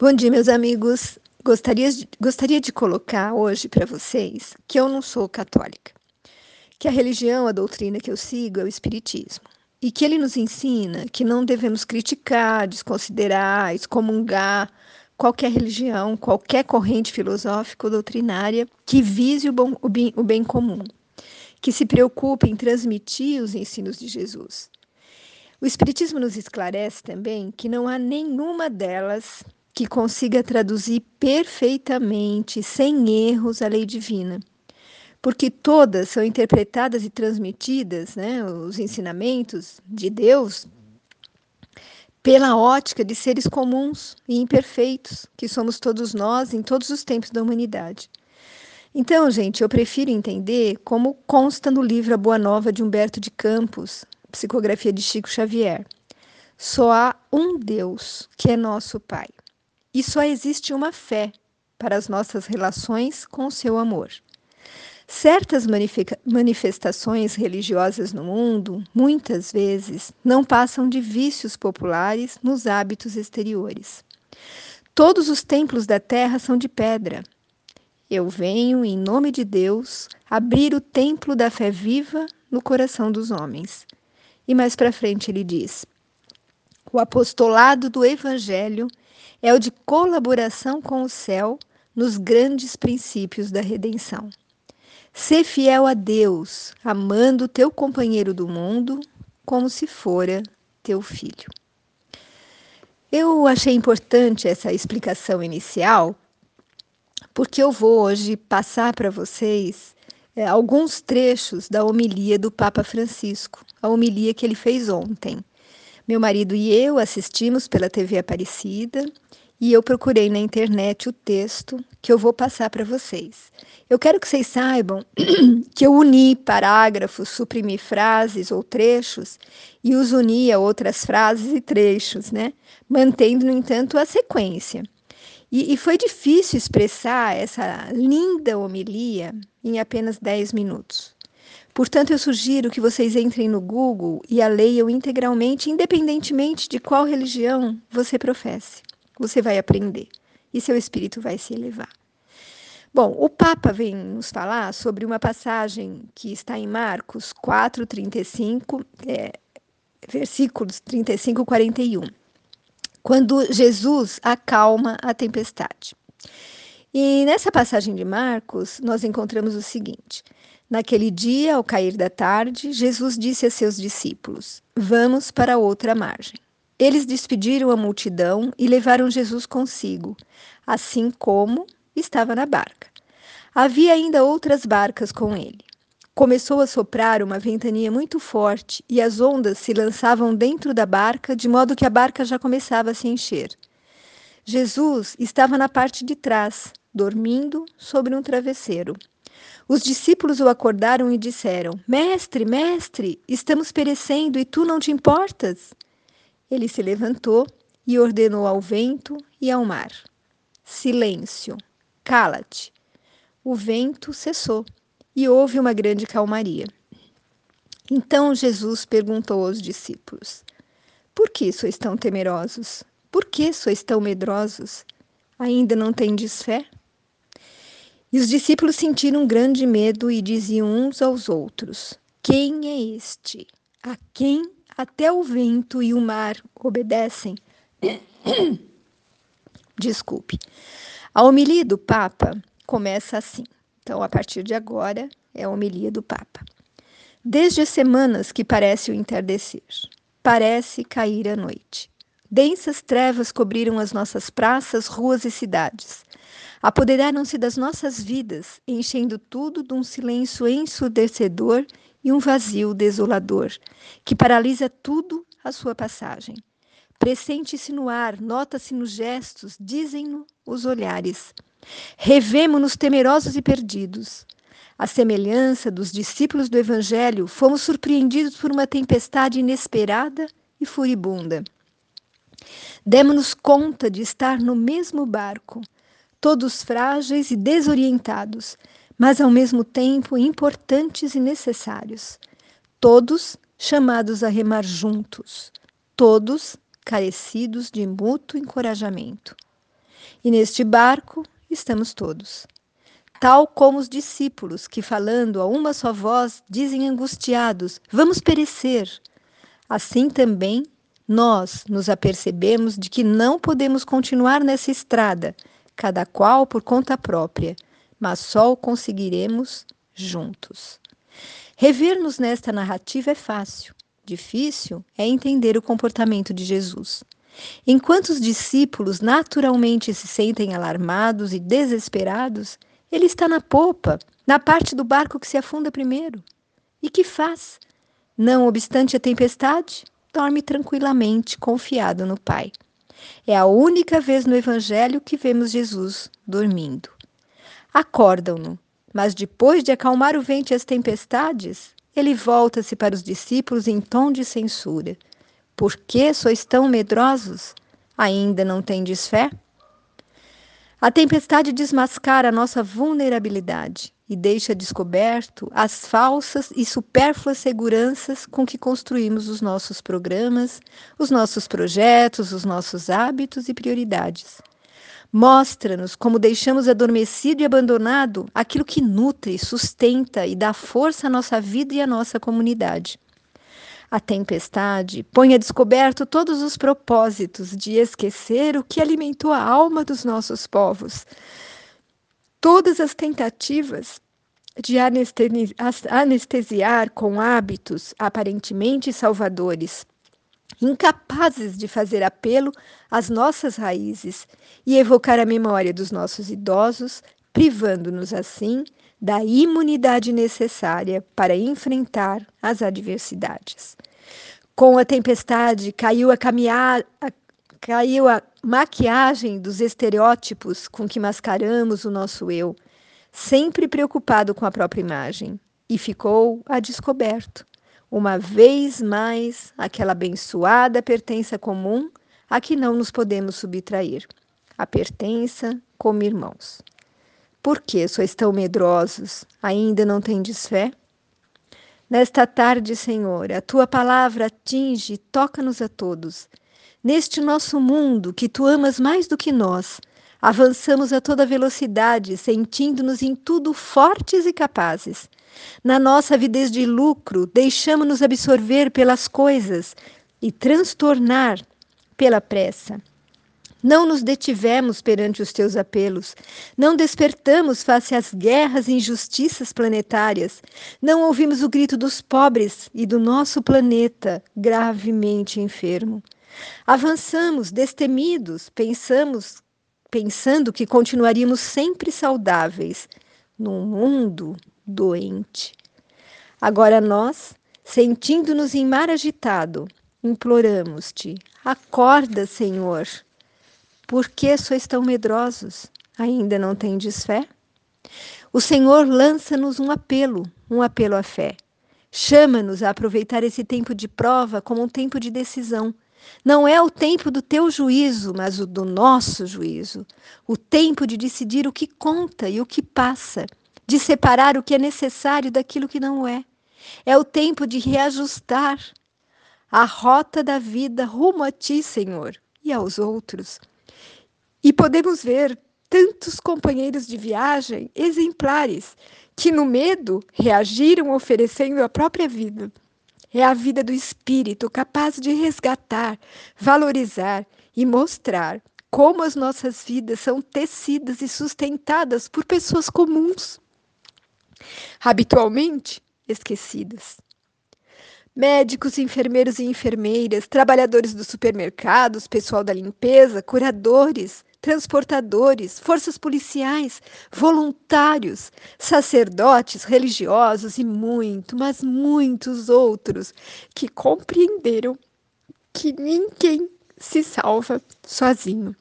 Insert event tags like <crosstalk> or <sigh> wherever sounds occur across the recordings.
Bom dia, meus amigos. Gostaria de, gostaria de colocar hoje para vocês que eu não sou católica, que a religião, a doutrina que eu sigo é o Espiritismo, e que ele nos ensina que não devemos criticar, desconsiderar, excomungar qualquer religião, qualquer corrente filosófica ou doutrinária que vise o, bom, o, bem, o bem comum, que se preocupe em transmitir os ensinos de Jesus. O Espiritismo nos esclarece também que não há nenhuma delas que consiga traduzir perfeitamente, sem erros, a lei divina. Porque todas são interpretadas e transmitidas, né, os ensinamentos de Deus, pela ótica de seres comuns e imperfeitos, que somos todos nós em todos os tempos da humanidade. Então, gente, eu prefiro entender como consta no livro A Boa Nova de Humberto de Campos, psicografia de Chico Xavier. Só há um Deus, que é nosso Pai e só existe uma fé para as nossas relações com o seu amor. Certas manifestações religiosas no mundo, muitas vezes, não passam de vícios populares nos hábitos exteriores. Todos os templos da terra são de pedra. Eu venho, em nome de Deus, abrir o templo da fé viva no coração dos homens. E mais para frente ele diz: o apostolado do Evangelho é o de colaboração com o céu nos grandes princípios da redenção. Ser fiel a Deus, amando teu companheiro do mundo como se fora teu filho. Eu achei importante essa explicação inicial, porque eu vou hoje passar para vocês é, alguns trechos da homilia do Papa Francisco, a homilia que ele fez ontem. Meu marido e eu assistimos pela TV Aparecida e eu procurei na internet o texto que eu vou passar para vocês. Eu quero que vocês saibam <clears throat> que eu uni parágrafos, suprimi frases ou trechos e os uni a outras frases e trechos, né? Mantendo, no entanto, a sequência. E, e foi difícil expressar essa linda homilia em apenas 10 minutos. Portanto, eu sugiro que vocês entrem no Google e a leiam integralmente, independentemente de qual religião você professe. Você vai aprender e seu espírito vai se elevar. Bom, o Papa vem nos falar sobre uma passagem que está em Marcos 4, 35, é, versículos 35 e 41, quando Jesus acalma a tempestade. E nessa passagem de Marcos, nós encontramos o seguinte: Naquele dia, ao cair da tarde, Jesus disse a seus discípulos: Vamos para outra margem. Eles despediram a multidão e levaram Jesus consigo, assim como estava na barca. Havia ainda outras barcas com ele. Começou a soprar uma ventania muito forte e as ondas se lançavam dentro da barca, de modo que a barca já começava a se encher. Jesus estava na parte de trás, dormindo sobre um travesseiro. Os discípulos o acordaram e disseram: Mestre, mestre, estamos perecendo e tu não te importas? Ele se levantou e ordenou ao vento e ao mar: Silêncio, cala-te. O vento cessou e houve uma grande calmaria. Então Jesus perguntou aos discípulos: Por que sois tão temerosos? Por que sois tão medrosos? Ainda não tendes fé? E os discípulos sentiram grande medo e diziam uns aos outros: Quem é este? A quem até o vento e o mar obedecem? <coughs> Desculpe. A homilia do Papa começa assim. Então, a partir de agora, é a homilia do Papa. Desde as semanas que parece o entardecer, parece cair a noite. Densas trevas cobriram as nossas praças, ruas e cidades. Apoderaram-se das nossas vidas, enchendo tudo de um silêncio ensurdecedor e um vazio desolador, que paralisa tudo à sua passagem. Pressente-se no ar, nota-se nos gestos, dizem-no os olhares. Revemo-nos temerosos e perdidos. À semelhança dos discípulos do Evangelho, fomos surpreendidos por uma tempestade inesperada e furibunda. Demos-nos conta de estar no mesmo barco, todos frágeis e desorientados, mas ao mesmo tempo importantes e necessários. Todos chamados a remar juntos, todos carecidos de mútuo encorajamento. E neste barco estamos todos. Tal como os discípulos que, falando a uma só voz, dizem angustiados: Vamos perecer. Assim também nós nos apercebemos de que não podemos continuar nessa estrada, cada qual por conta própria, mas só o conseguiremos juntos. Rever-nos nesta narrativa é fácil, difícil é entender o comportamento de Jesus. Enquanto os discípulos naturalmente se sentem alarmados e desesperados, ele está na popa, na parte do barco que se afunda primeiro. E que faz? Não obstante a tempestade, dorme tranquilamente, confiado no Pai. É a única vez no Evangelho que vemos Jesus dormindo. Acordam-no, mas depois de acalmar o vento e as tempestades, ele volta-se para os discípulos em tom de censura. Por que sois tão medrosos? Ainda não tendes fé? A tempestade desmascara a nossa vulnerabilidade e deixa descoberto as falsas e supérfluas seguranças com que construímos os nossos programas, os nossos projetos, os nossos hábitos e prioridades. Mostra-nos como deixamos adormecido e abandonado aquilo que nutre, sustenta e dá força à nossa vida e à nossa comunidade. A tempestade põe a descoberto todos os propósitos de esquecer o que alimentou a alma dos nossos povos. Todas as tentativas de anestesiar com hábitos aparentemente salvadores, incapazes de fazer apelo às nossas raízes e evocar a memória dos nossos idosos, privando-nos assim da imunidade necessária para enfrentar as adversidades. Com a tempestade, caiu a caminhar, a, caiu a maquiagem dos estereótipos com que mascaramos o nosso eu, sempre preocupado com a própria imagem, e ficou a descoberto. Uma vez mais, aquela abençoada pertença comum a que não nos podemos subtrair, a pertença como irmãos. Por que sois tão medrosos? Ainda não tendes fé? Nesta tarde, Senhor, a tua palavra atinge e toca-nos a todos. Neste nosso mundo que tu amas mais do que nós, avançamos a toda velocidade, sentindo-nos em tudo fortes e capazes. Na nossa avidez de lucro, deixamos-nos absorver pelas coisas e transtornar pela pressa. Não nos detivemos perante os teus apelos, não despertamos face às guerras e injustiças planetárias, não ouvimos o grito dos pobres e do nosso planeta gravemente enfermo. Avançamos destemidos, pensamos, pensando que continuaríamos sempre saudáveis num mundo doente. Agora nós, sentindo-nos em mar agitado, imploramos-te: acorda, Senhor. Por que sois tão medrosos? Ainda não tendes fé? O Senhor lança-nos um apelo, um apelo à fé. Chama-nos a aproveitar esse tempo de prova como um tempo de decisão. Não é o tempo do teu juízo, mas o do nosso juízo. O tempo de decidir o que conta e o que passa, de separar o que é necessário daquilo que não é. É o tempo de reajustar a rota da vida rumo a ti, Senhor, e aos outros. E podemos ver tantos companheiros de viagem exemplares que, no medo, reagiram oferecendo a própria vida. É a vida do espírito capaz de resgatar, valorizar e mostrar como as nossas vidas são tecidas e sustentadas por pessoas comuns, habitualmente esquecidas. Médicos, enfermeiros e enfermeiras, trabalhadores dos supermercados, pessoal da limpeza, curadores, transportadores, forças policiais, voluntários, sacerdotes, religiosos e muito, mas muitos outros que compreenderam que ninguém se salva sozinho.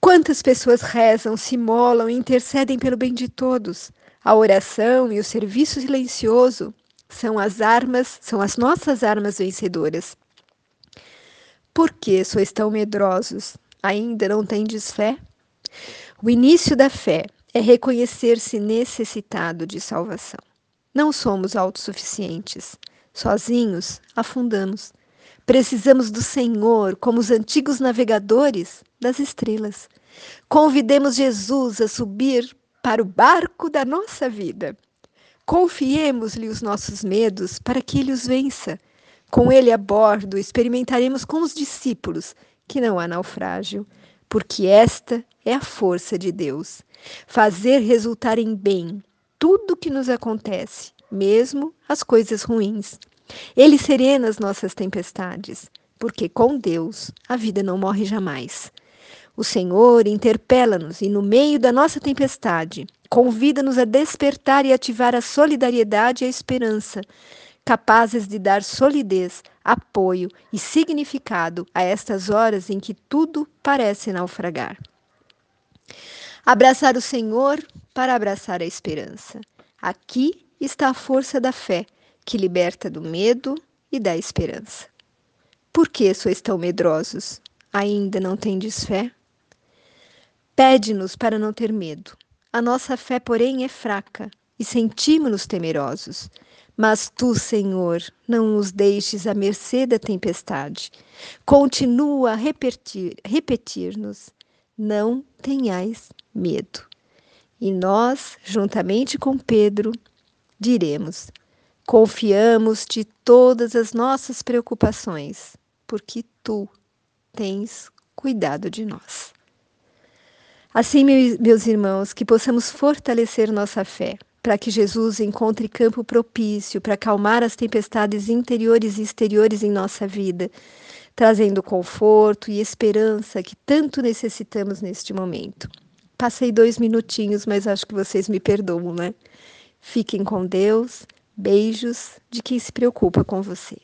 Quantas pessoas rezam, se molam e intercedem pelo bem de todos? A oração e o serviço silencioso são as armas, são as nossas armas vencedoras. Por que sois tão medrosos? Ainda não tendes fé? O início da fé é reconhecer-se necessitado de salvação. Não somos autossuficientes. Sozinhos, afundamos. Precisamos do Senhor como os antigos navegadores das estrelas. Convidemos Jesus a subir para o barco da nossa vida. Confiemos-lhe os nossos medos para que ele os vença. Com ele a bordo, experimentaremos com os discípulos que não há naufrágio, porque esta é a força de Deus fazer resultar em bem tudo o que nos acontece, mesmo as coisas ruins. Ele serena as nossas tempestades, porque com Deus a vida não morre jamais. O Senhor interpela-nos e, no meio da nossa tempestade, convida-nos a despertar e ativar a solidariedade e a esperança, capazes de dar solidez, apoio e significado a estas horas em que tudo parece naufragar. Abraçar o Senhor para abraçar a esperança. Aqui está a força da fé que liberta do medo e da esperança. Por que sois tão medrosos? Ainda não tendes fé? Pede-nos para não ter medo. A nossa fé, porém, é fraca e sentimos-nos temerosos. Mas tu, Senhor, não nos deixes à mercê da tempestade. Continua a repetir-nos: repetir não tenhais medo. E nós, juntamente com Pedro, diremos: Confiamos-te todas as nossas preocupações, porque tu tens cuidado de nós. Assim, meus irmãos, que possamos fortalecer nossa fé, para que Jesus encontre campo propício para acalmar as tempestades interiores e exteriores em nossa vida, trazendo conforto e esperança que tanto necessitamos neste momento. Passei dois minutinhos, mas acho que vocês me perdoam, né? Fiquem com Deus. Beijos de quem se preocupa com você.